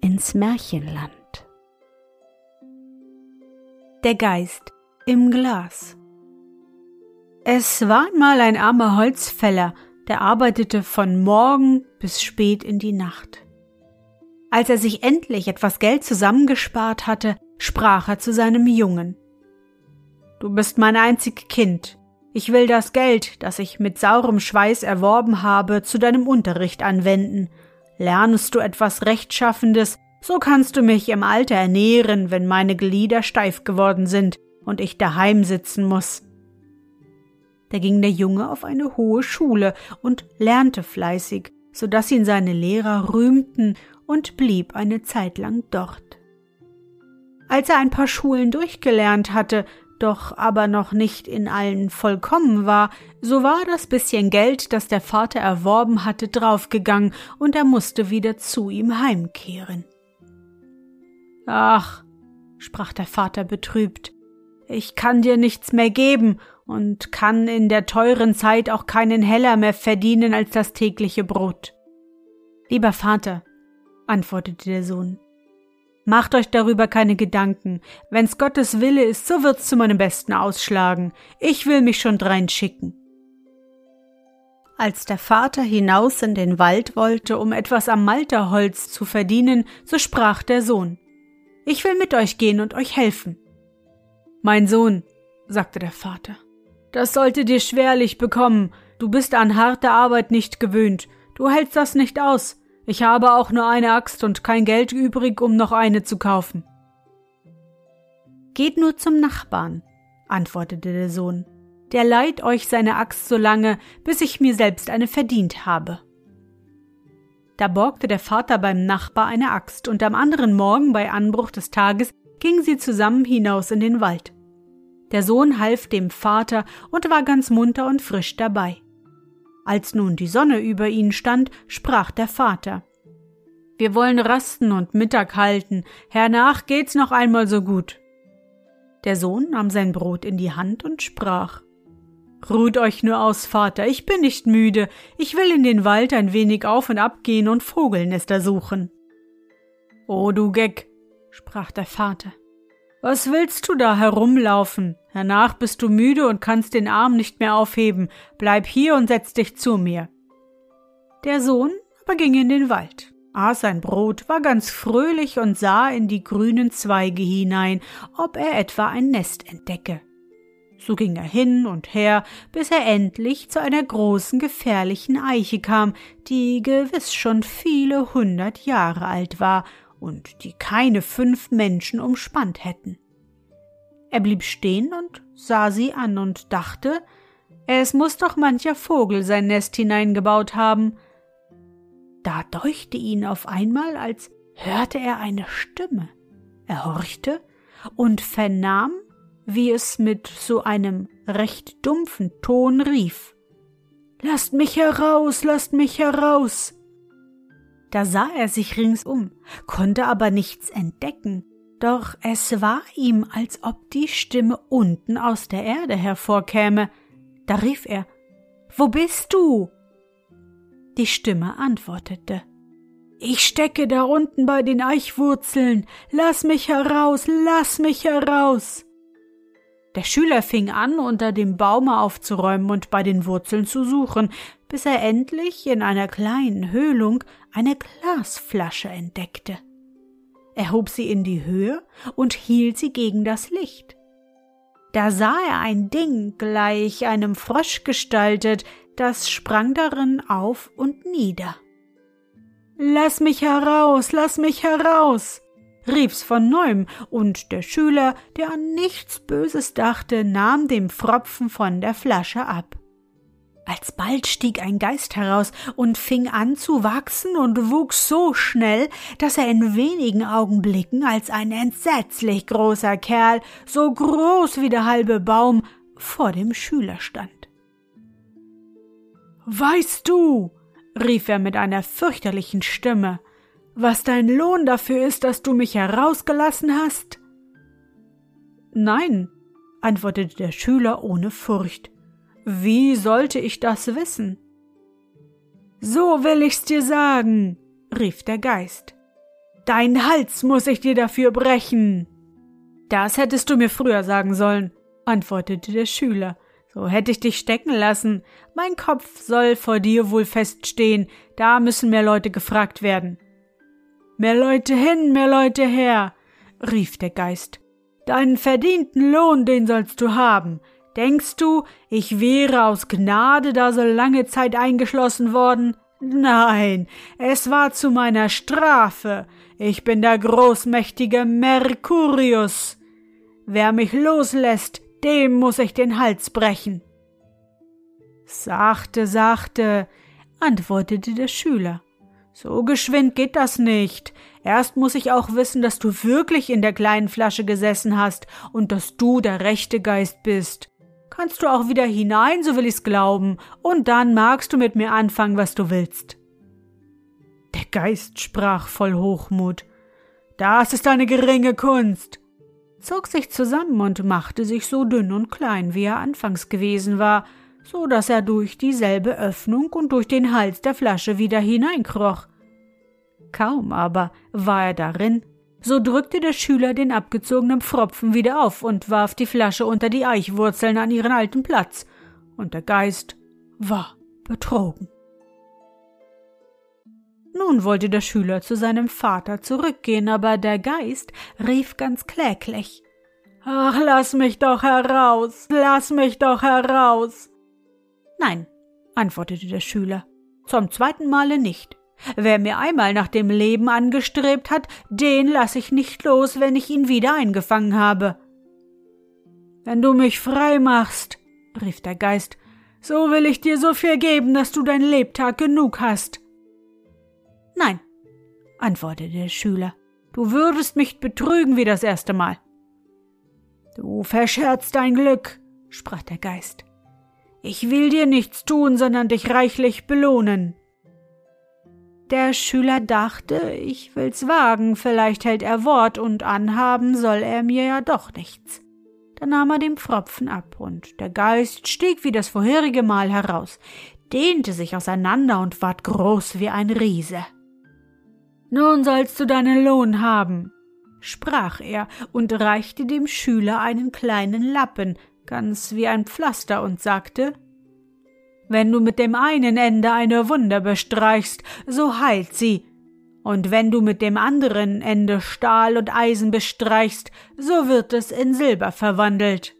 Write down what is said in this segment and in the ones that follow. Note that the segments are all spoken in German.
ins Märchenland. Der Geist im Glas Es war einmal ein armer Holzfäller, der arbeitete von Morgen bis spät in die Nacht. Als er sich endlich etwas Geld zusammengespart hatte, sprach er zu seinem Jungen. Du bist mein einzig Kind. Ich will das Geld, das ich mit saurem Schweiß erworben habe, zu deinem Unterricht anwenden. Lernst du etwas Rechtschaffendes, so kannst du mich im Alter ernähren, wenn meine Glieder steif geworden sind und ich daheim sitzen muss. Da ging der Junge auf eine hohe Schule und lernte fleißig, so dass ihn seine Lehrer rühmten und blieb eine Zeit lang dort. Als er ein paar Schulen durchgelernt hatte, doch aber noch nicht in allen vollkommen war, so war das bisschen Geld, das der Vater erworben hatte, draufgegangen, und er musste wieder zu ihm heimkehren. Ach, sprach der Vater betrübt, ich kann dir nichts mehr geben und kann in der teuren Zeit auch keinen Heller mehr verdienen als das tägliche Brot. Lieber Vater, antwortete der Sohn, Macht euch darüber keine Gedanken. Wenn's Gottes Wille ist, so wird's zu meinem Besten ausschlagen. Ich will mich schon drein schicken. Als der Vater hinaus in den Wald wollte, um etwas am Malterholz zu verdienen, so sprach der Sohn. Ich will mit euch gehen und euch helfen. Mein Sohn, sagte der Vater, das sollte dir schwerlich bekommen. Du bist an harte Arbeit nicht gewöhnt. Du hältst das nicht aus. Ich habe auch nur eine Axt und kein Geld übrig, um noch eine zu kaufen. Geht nur zum Nachbarn, antwortete der Sohn. Der leiht euch seine Axt so lange, bis ich mir selbst eine verdient habe. Da borgte der Vater beim Nachbar eine Axt, und am anderen Morgen bei Anbruch des Tages gingen sie zusammen hinaus in den Wald. Der Sohn half dem Vater und war ganz munter und frisch dabei. Als nun die Sonne über ihnen stand, sprach der Vater Wir wollen rasten und Mittag halten, hernach geht's noch einmal so gut. Der Sohn nahm sein Brot in die Hand und sprach Ruht euch nur aus, Vater, ich bin nicht müde, ich will in den Wald ein wenig auf und ab gehen und Vogelnester suchen. O du Geck, sprach der Vater, was willst du da herumlaufen? Hernach bist du müde und kannst den Arm nicht mehr aufheben. Bleib hier und setz dich zu mir. Der Sohn aber ging in den Wald, aß sein Brot, war ganz fröhlich und sah in die grünen Zweige hinein, ob er etwa ein Nest entdecke. So ging er hin und her, bis er endlich zu einer großen gefährlichen Eiche kam, die gewiss schon viele hundert Jahre alt war und die keine fünf Menschen umspannt hätten. Er blieb stehen und sah sie an und dachte, es muss doch mancher Vogel sein Nest hineingebaut haben. Da deuchte ihn auf einmal, als hörte er eine Stimme. Er horchte und vernahm, wie es mit so einem recht dumpfen Ton rief. Lasst mich heraus, lasst mich heraus. Da sah er sich ringsum, konnte aber nichts entdecken, doch es war ihm, als ob die Stimme unten aus der Erde hervorkäme. Da rief er Wo bist du? Die Stimme antwortete Ich stecke da unten bei den Eichwurzeln. Lass mich heraus, lass mich heraus. Der Schüler fing an, unter dem Baume aufzuräumen und bei den Wurzeln zu suchen, bis er endlich in einer kleinen Höhlung eine Glasflasche entdeckte. Er hob sie in die Höhe und hielt sie gegen das Licht. Da sah er ein Ding gleich einem Frosch gestaltet, das sprang darin auf und nieder. Lass mich heraus, lass mich heraus, rief's von neuem, und der Schüler, der an nichts Böses dachte, nahm dem Pfropfen von der Flasche ab. Alsbald stieg ein Geist heraus und fing an zu wachsen und wuchs so schnell, dass er in wenigen Augenblicken als ein entsetzlich großer Kerl, so groß wie der halbe Baum, vor dem Schüler stand. Weißt du, rief er mit einer fürchterlichen Stimme, was dein Lohn dafür ist, dass du mich herausgelassen hast? Nein, antwortete der Schüler ohne Furcht. Wie sollte ich das wissen? So will ich's dir sagen, rief der Geist. Dein Hals muss ich dir dafür brechen. Das hättest du mir früher sagen sollen, antwortete der Schüler. So hätte ich dich stecken lassen. Mein Kopf soll vor dir wohl feststehen, da müssen mehr Leute gefragt werden. Mehr Leute hin, mehr Leute her, rief der Geist. Deinen verdienten Lohn, den sollst du haben. Denkst du, ich wäre aus Gnade da so lange Zeit eingeschlossen worden? Nein, es war zu meiner Strafe. Ich bin der großmächtige Mercurius. Wer mich loslässt, dem muss ich den Hals brechen. Sachte, sachte, antwortete der Schüler. So geschwind geht das nicht. Erst muss ich auch wissen, dass du wirklich in der kleinen Flasche gesessen hast und dass du der rechte Geist bist kannst du auch wieder hinein, so will ich's glauben, und dann magst du mit mir anfangen, was du willst. Der Geist sprach voll Hochmut. Das ist eine geringe Kunst, zog sich zusammen und machte sich so dünn und klein, wie er anfangs gewesen war, so dass er durch dieselbe Öffnung und durch den Hals der Flasche wieder hineinkroch. Kaum aber war er darin, so drückte der Schüler den abgezogenen Pfropfen wieder auf und warf die Flasche unter die Eichwurzeln an ihren alten Platz, und der Geist war betrogen. Nun wollte der Schüler zu seinem Vater zurückgehen, aber der Geist rief ganz kläglich Ach, lass mich doch heraus, lass mich doch heraus. Nein, antwortete der Schüler, zum zweiten Male nicht. Wer mir einmal nach dem Leben angestrebt hat, den lass ich nicht los, wenn ich ihn wieder eingefangen habe. Wenn du mich frei machst, rief der Geist, so will ich dir so viel geben, dass du dein Lebtag genug hast. Nein, antwortete der Schüler, du würdest mich betrügen wie das erste Mal. Du verscherzt dein Glück, sprach der Geist. Ich will dir nichts tun, sondern dich reichlich belohnen. Der Schüler dachte, ich will's wagen, vielleicht hält er Wort und anhaben soll er mir ja doch nichts. Da nahm er den Pfropfen ab und der Geist stieg wie das vorherige Mal heraus, dehnte sich auseinander und ward groß wie ein Riese. Nun sollst du deinen Lohn haben, sprach er und reichte dem Schüler einen kleinen Lappen, ganz wie ein Pflaster, und sagte wenn du mit dem einen Ende eine Wunde bestreichst, so heilt sie, und wenn du mit dem anderen Ende Stahl und Eisen bestreichst, so wird es in Silber verwandelt.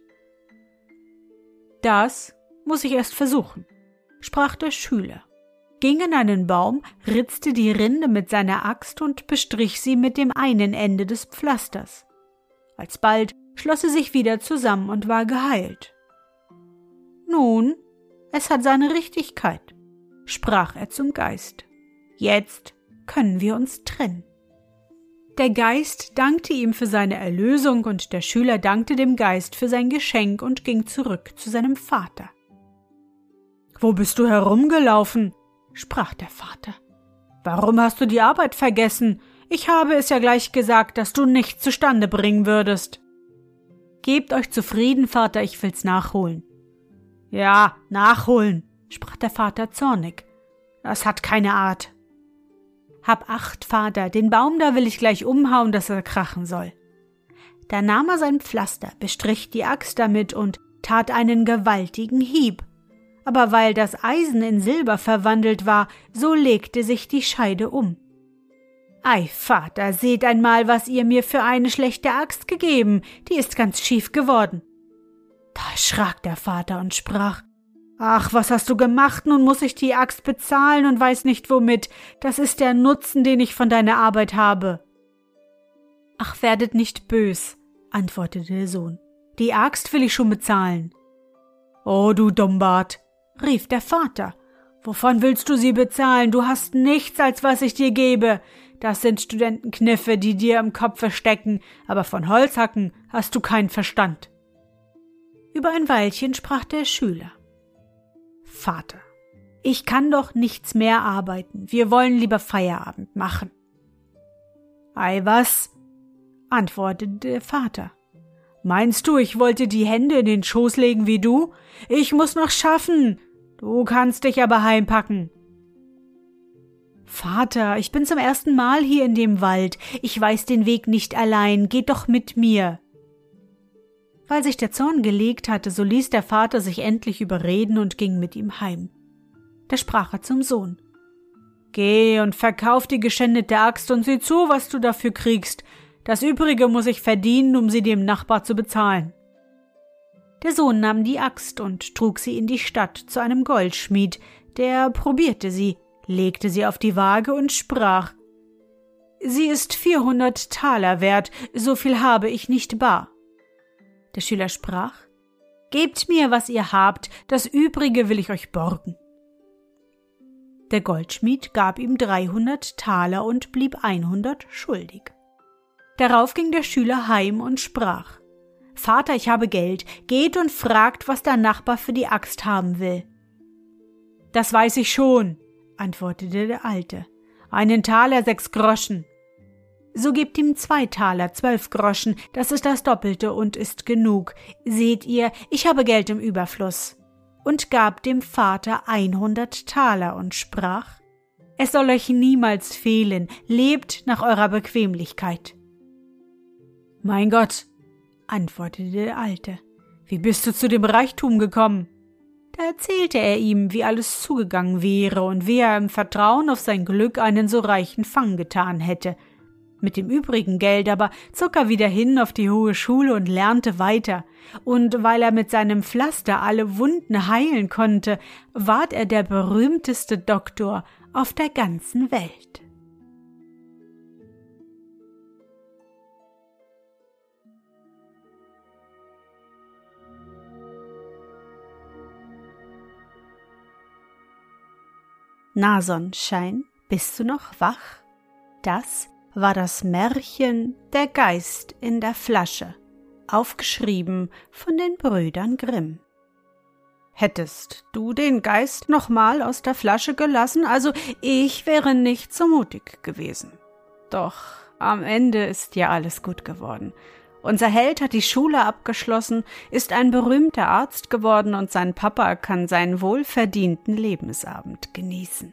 Das muss ich erst versuchen, sprach der Schüler, ging in einen Baum, ritzte die Rinde mit seiner Axt und bestrich sie mit dem einen Ende des Pflasters. Alsbald schloss sie sich wieder zusammen und war geheilt. Nun es hat seine Richtigkeit, sprach er zum Geist. Jetzt können wir uns trennen. Der Geist dankte ihm für seine Erlösung und der Schüler dankte dem Geist für sein Geschenk und ging zurück zu seinem Vater. Wo bist du herumgelaufen? sprach der Vater. Warum hast du die Arbeit vergessen? Ich habe es ja gleich gesagt, dass du nichts zustande bringen würdest. Gebt euch zufrieden, Vater, ich will's nachholen. Ja, nachholen, sprach der Vater zornig. Das hat keine Art. Hab acht, Vater, den Baum da will ich gleich umhauen, dass er krachen soll. Da nahm er sein Pflaster, bestrich die Axt damit und tat einen gewaltigen Hieb. Aber weil das Eisen in Silber verwandelt war, so legte sich die Scheide um. Ei, Vater, seht einmal, was ihr mir für eine schlechte Axt gegeben, die ist ganz schief geworden. Da erschrak der Vater und sprach Ach, was hast du gemacht? Nun muss ich die Axt bezahlen und weiß nicht womit. Das ist der Nutzen, den ich von deiner Arbeit habe. Ach, werdet nicht bös, antwortete der Sohn. Die Axt will ich schon bezahlen. Oh, du Dummbart, rief der Vater. Wovon willst du sie bezahlen? Du hast nichts, als was ich dir gebe. Das sind Studentenkniffe, die dir im Kopf verstecken, aber von Holzhacken hast du keinen Verstand. Über ein Weilchen sprach der Schüler. Vater, ich kann doch nichts mehr arbeiten. Wir wollen lieber Feierabend machen. Ei was? antwortete der Vater. Meinst du, ich wollte die Hände in den Schoß legen wie du? Ich muss noch schaffen. Du kannst dich aber heimpacken. Vater, ich bin zum ersten Mal hier in dem Wald. Ich weiß den Weg nicht allein. Geht doch mit mir. Weil sich der Zorn gelegt hatte, so ließ der Vater sich endlich überreden und ging mit ihm heim. Da sprach er zum Sohn. Geh und verkauf die geschändete Axt und sieh zu, was du dafür kriegst. Das übrige muss ich verdienen, um sie dem Nachbar zu bezahlen. Der Sohn nahm die Axt und trug sie in die Stadt zu einem Goldschmied, der probierte sie, legte sie auf die Waage und sprach Sie ist vierhundert Taler wert, so viel habe ich nicht bar. Der Schüler sprach Gebt mir, was ihr habt, das übrige will ich euch borgen. Der Goldschmied gab ihm dreihundert Taler und blieb einhundert schuldig. Darauf ging der Schüler heim und sprach Vater, ich habe Geld, geht und fragt, was der Nachbar für die Axt haben will. Das weiß ich schon, antwortete der Alte. Einen Taler sechs Groschen. So gebt ihm zwei Taler, zwölf Groschen, das ist das Doppelte und ist genug. Seht ihr, ich habe Geld im Überfluss. Und gab dem Vater einhundert Taler und sprach, es soll euch niemals fehlen, lebt nach eurer Bequemlichkeit. Mein Gott, antwortete der Alte, wie bist du zu dem Reichtum gekommen? Da erzählte er ihm, wie alles zugegangen wäre und wie er im Vertrauen auf sein Glück einen so reichen Fang getan hätte. Mit dem übrigen Geld aber zog er wieder hin auf die hohe Schule und lernte weiter, und weil er mit seinem Pflaster alle Wunden heilen konnte, ward er der berühmteste Doktor auf der ganzen Welt. Na Sonnenschein, bist du noch wach? Das war das Märchen Der Geist in der Flasche, aufgeschrieben von den Brüdern Grimm. Hättest du den Geist nochmal aus der Flasche gelassen, also ich wäre nicht so mutig gewesen. Doch am Ende ist ja alles gut geworden. Unser Held hat die Schule abgeschlossen, ist ein berühmter Arzt geworden und sein Papa kann seinen wohlverdienten Lebensabend genießen.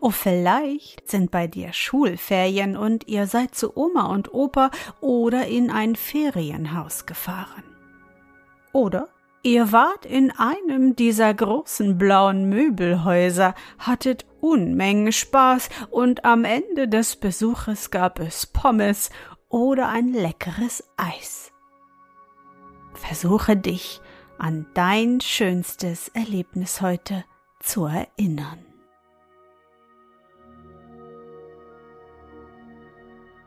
Oh, vielleicht sind bei dir Schulferien und ihr seid zu Oma und Opa oder in ein Ferienhaus gefahren. Oder Ihr wart in einem dieser großen blauen Möbelhäuser, hattet Unmengen Spaß und am Ende des Besuches gab es Pommes oder ein leckeres Eis. Versuche dich an dein schönstes Erlebnis heute zu erinnern.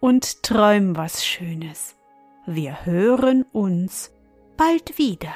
und träum was Schönes. Wir hören uns bald wieder.